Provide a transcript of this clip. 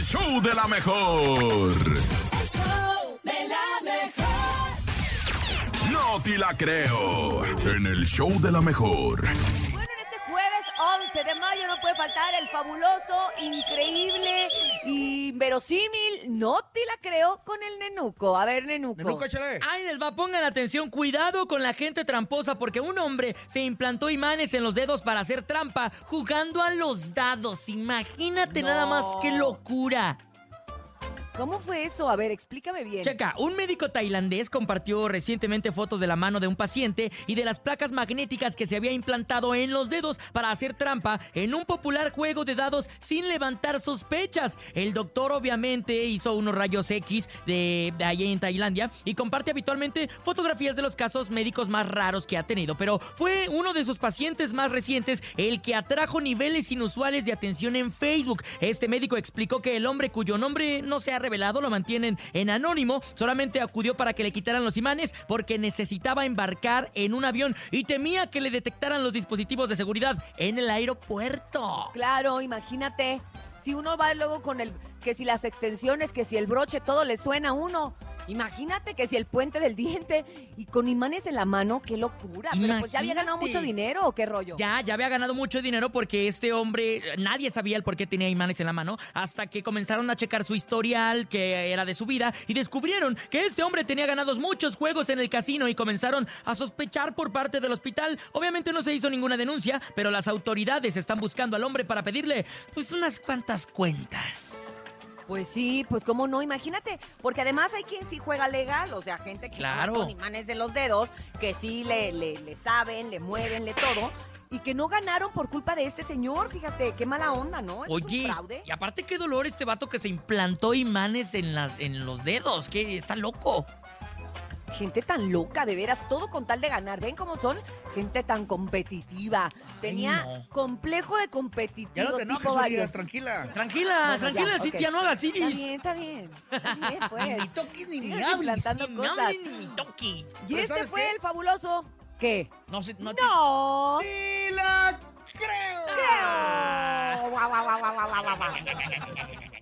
el show de la mejor. El show de la mejor. No te la creo. En el show de la mejor. Bueno, en este jueves 11 de mayo no puede faltar el fabuloso, increíble y verosímil, no te la creo, con el nenuco. A ver, nenuco. Nenuco, échale. Ahí les va, pongan atención, cuidado con la gente tramposa porque un hombre se implantó imanes en los dedos para hacer trampa jugando a los dados. Imagínate No. nada más qué locura. ¿Cómo fue eso? A ver, explícame bien. Checa, un médico tailandés compartió recientemente fotos de la mano de un paciente y de las placas magnéticas que se había implantado en los dedos para hacer trampa en un popular juego de dados sin levantar sospechas. El doctor obviamente hizo unos rayos X de, de en Tailandia y comparte habitualmente fotografías de los casos médicos más raros que ha tenido, pero fue uno de sus pacientes más recientes el que atrajo niveles inusuales de atención en Facebook. Este médico explicó que el hombre cuyo nombre no se ha revelado, lo mantienen en anónimo, solamente acudió para que le quitaran los imanes porque necesitaba embarcar en un avión y temía que le detectaran los dispositivos de seguridad en el aeropuerto. Claro, imagínate. Si uno va luego con el. Que si las extensiones, que si el broche, todo le suena a uno. Imagínate que si el puente del diente y con imanes en la mano, qué locura. Pero pues ya había ganado mucho dinero o qué rollo. Ya, ya había ganado mucho dinero porque este hombre, nadie sabía el por qué tenía imanes en la mano, hasta que comenzaron a checar su historial, que era de su vida, y descubrieron que este hombre tenía ganados muchos juegos en el casino y comenzaron a sospechar por parte del hospital. Obviamente no se hizo ninguna denuncia, pero las autoridades están buscando al hombre para pedirle, pues, unas cuantas cuentas. Pues sí, pues cómo no, imagínate, porque además hay quien sí juega legal, o sea, gente que Claro. con imanes de los dedos, que sí le, le, le saben, le mueven, le todo, y que no ganaron por culpa de este señor, fíjate, qué mala onda, ¿no? ¿Es un Oye, fraude? y aparte qué dolor este vato que se implantó imanes en, las, en los dedos, que está loco. Gente tan loca, de veras, todo con tal de ganar. ¿Ven cómo son? Gente tan competitiva. Tenía no. complejo de competitivo. Ya no te enojes. Urias, tranquila. Tranquila, Bueno, tranquila, ya, Cintia, ok. no hagas Está iris. bien, está bien. Está bien, Ni pues. me toques ni me hables. Ni me hables ni me toques. Y Pero este ¿sabes fue qué? el fabuloso. ¿Qué? No, sé, no, te- ¡No! ¡Ni la creo! Guau, guau, guau, guau, guau, guau, guau.